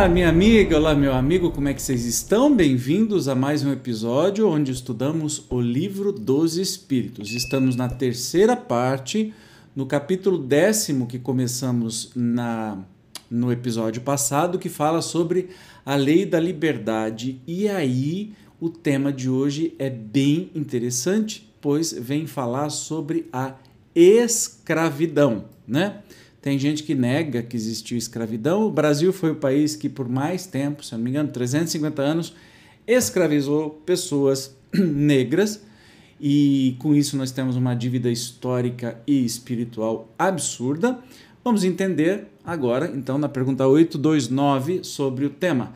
Olá, minha amiga, olá, meu amigo, como é que vocês estão? Bem-vindos a mais um episódio onde estudamos o livro dos Espíritos. Estamos na terceira parte, no capítulo décimo que começamos na, no episódio passado, que fala sobre a lei da liberdade. E aí, o tema de hoje é bem interessante, pois vem falar sobre a escravidão, né? Tem gente que nega que existiu escravidão. O Brasil foi o país que, por mais tempo, se não me engano, 350 anos, escravizou pessoas negras. E com isso nós temos uma dívida histórica e espiritual absurda. Vamos entender agora, então, na pergunta 829 sobre o tema.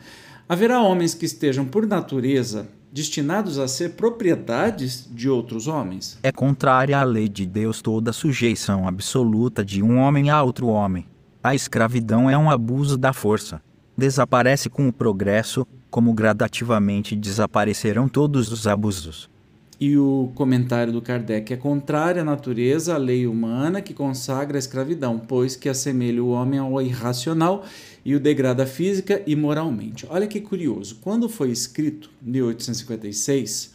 Haverá homens que estejam, por natureza, destinados a ser propriedades de outros homens? É contrária à lei de Deus toda sujeição absoluta de um homem a outro homem. A escravidão é um abuso da força. Desaparece com o progresso, como gradativamente desaparecerão todos os abusos. E o comentário do Kardec é contrária à natureza, à lei humana que consagra a escravidão, pois que assemelha o homem ao irracional e o degrada física e moralmente. Olha que curioso, quando foi escrito, em 1856,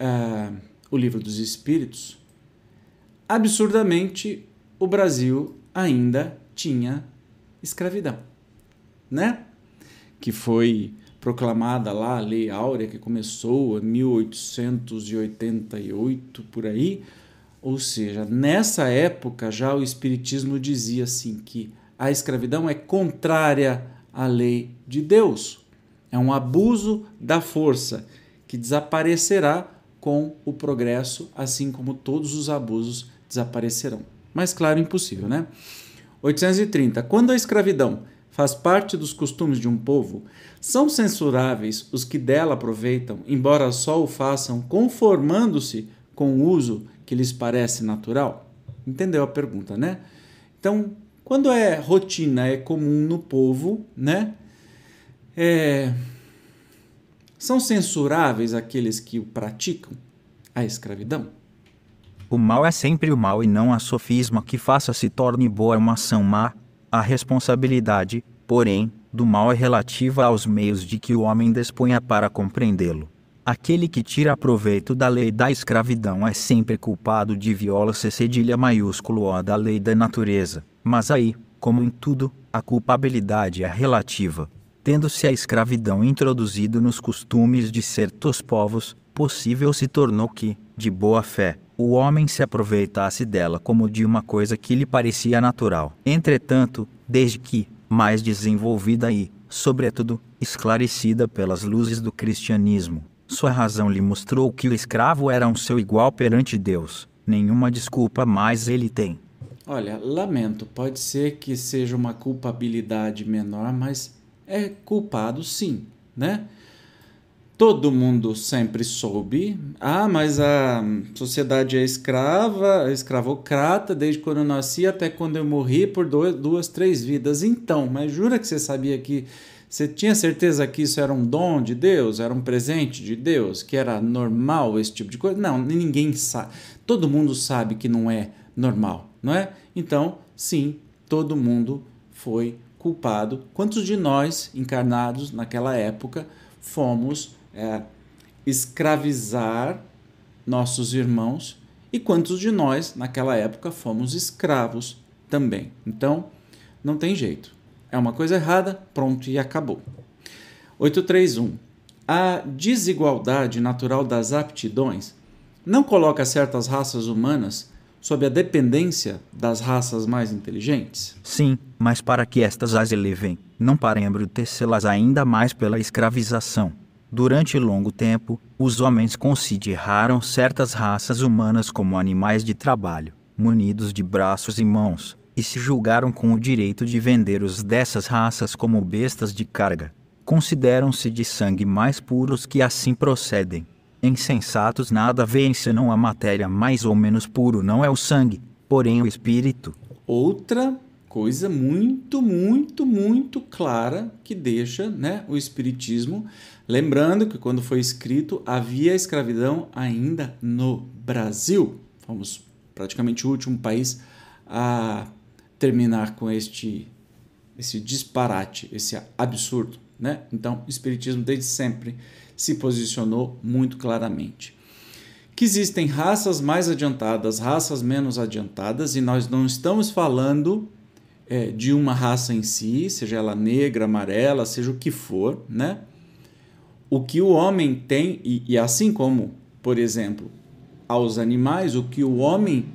uh, o Livro dos Espíritos, absurdamente o Brasil ainda tinha escravidão, né? Que foi proclamada lá a Lei Áurea, que começou em 1888 por aí. Ou seja, nessa época já o Espiritismo dizia assim que a escravidão é contrária à lei de Deus. É um abuso da força que desaparecerá com o progresso, assim como todos os abusos desaparecerão. Mas, claro, impossível, né? 830. Quando a escravidão faz parte dos costumes de um povo, são censuráveis os que dela aproveitam, embora só o façam conformando-se com o uso que lhes parece natural? Entendeu a pergunta, né? Então, quando é rotina, é comum no povo, né? É... São censuráveis aqueles que o praticam? A escravidão? O mal é sempre o mal e não a sofisma que faça se torne boa uma ação má, a responsabilidade, porém, do mal é relativa aos meios de que o homem disponha para compreendê-lo. Aquele que tira proveito da lei da escravidão é sempre culpado de viola-se cedilha maiúsculo O da lei da natureza. Mas aí, como em tudo, a culpabilidade é relativa. Tendo-se a escravidão introduzido nos costumes de certos povos, possível se tornou que, de boa fé, o homem se aproveitasse dela como de uma coisa que lhe parecia natural. Entretanto, desde que, mais desenvolvida e, sobretudo, esclarecida pelas luzes do cristianismo, sua razão lhe mostrou que o escravo era um seu igual perante Deus. Nenhuma desculpa mais ele tem. Olha, lamento, pode ser que seja uma culpabilidade menor, mas é culpado sim, né? Todo mundo sempre soube. Ah, mas a sociedade é escrava, escravocrata, desde quando eu nasci até quando eu morri por dois, duas, três vidas. Então, mas jura que você sabia que. Você tinha certeza que isso era um dom de Deus, era um presente de Deus, que era normal esse tipo de coisa? Não, ninguém sabe. Todo mundo sabe que não é normal, não é? Então, sim, todo mundo foi culpado. Quantos de nós, encarnados naquela época, fomos é, escravizar nossos irmãos e quantos de nós, naquela época, fomos escravos também. Então, não tem jeito. É uma coisa errada, pronto e acabou. 831. A desigualdade natural das aptidões não coloca certas raças humanas sob a dependência das raças mais inteligentes? Sim, mas para que estas as elevem, não para embrutecê-las ainda mais pela escravização. Durante longo tempo, os homens consideraram certas raças humanas como animais de trabalho, munidos de braços e mãos, e se julgaram com o direito de vender os dessas raças como bestas de carga. Consideram-se de sangue mais puros que assim procedem. Insensatos nada veem senão a matéria mais ou menos puro não é o sangue, porém o espírito. Outra coisa muito, muito, muito clara que deixa né, o Espiritismo. Lembrando que quando foi escrito havia escravidão ainda no Brasil. Fomos praticamente o último país a terminar com este, esse disparate, esse absurdo. Né? Então, o Espiritismo desde sempre se posicionou muito claramente. Que existem raças mais adiantadas, raças menos adiantadas, e nós não estamos falando é, de uma raça em si, seja ela negra, amarela, seja o que for, né? O que o homem tem, e, e assim como, por exemplo, aos animais, o que o homem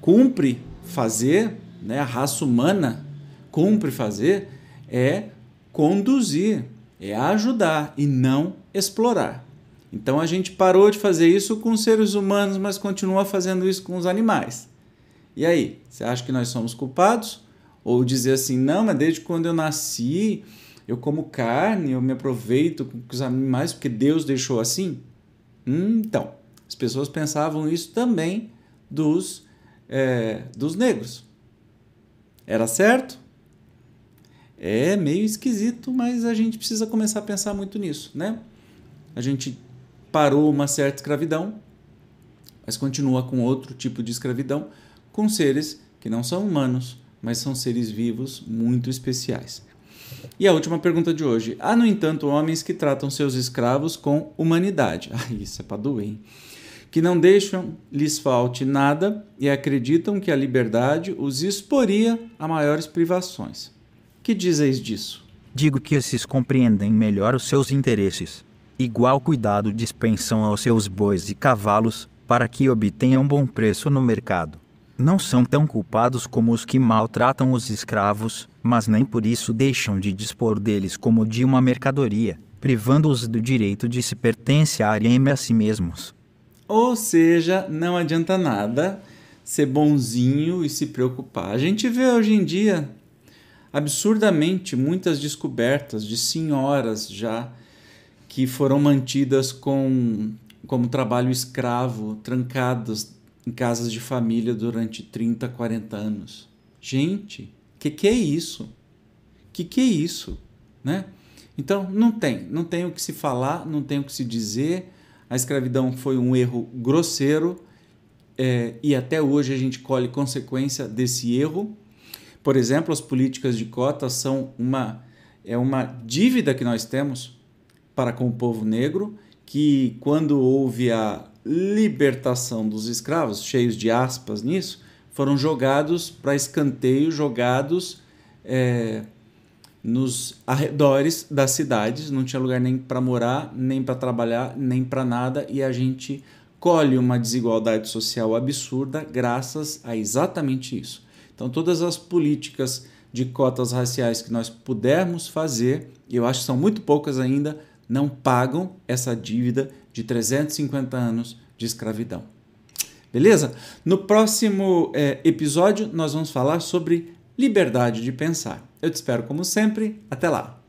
cumpre fazer, né, a raça humana cumpre fazer, é conduzir, é ajudar e não explorar. Então a gente parou de fazer isso com seres humanos, mas continua fazendo isso com os animais. E aí, você acha que nós somos culpados? Ou dizer assim, não, mas desde quando eu nasci, eu como carne, eu me aproveito com os animais porque Deus deixou assim? Então, as pessoas pensavam isso também dos, é, dos negros. Era certo? É meio esquisito, mas a gente precisa começar a pensar muito nisso, né? A gente parou uma certa escravidão, mas continua com outro tipo de escravidão, com seres que não são humanos, mas são seres vivos muito especiais. E a última pergunta de hoje. Há, no entanto, homens que tratam seus escravos com humanidade. Ah, isso é para doer, hein? Que não deixam lhes falte nada e acreditam que a liberdade os exporia a maiores privações. Que dizeis disso? Digo que esses compreendem melhor os seus interesses. Igual cuidado dispensam aos seus bois e cavalos, para que obtenham bom preço no mercado. Não são tão culpados como os que maltratam os escravos, mas nem por isso deixam de dispor deles como de uma mercadoria, privando-os do direito de se pertencerem a si mesmos. Ou seja, não adianta nada ser bonzinho e se preocupar. A gente vê hoje em dia absurdamente muitas descobertas de senhoras já que foram mantidas com como trabalho escravo, trancadas em casas de família durante 30, 40 anos. Gente, que, que é isso? Que, que é isso? Né? Então, não tem, não tem o que se falar, não tem o que se dizer. A escravidão foi um erro grosseiro é, e até hoje a gente colhe consequência desse erro. Por exemplo, as políticas de cotas são uma, é uma dívida que nós temos para com o povo negro, que quando houve a libertação dos escravos, cheios de aspas nisso, foram jogados para escanteio, jogados é, nos arredores das cidades, não tinha lugar nem para morar, nem para trabalhar, nem para nada, e a gente colhe uma desigualdade social absurda graças a exatamente isso. Então, todas as políticas de cotas raciais que nós pudermos fazer, e eu acho que são muito poucas ainda, não pagam essa dívida de 350 anos de escravidão. Beleza? No próximo é, episódio, nós vamos falar sobre liberdade de pensar. Eu te espero como sempre. Até lá!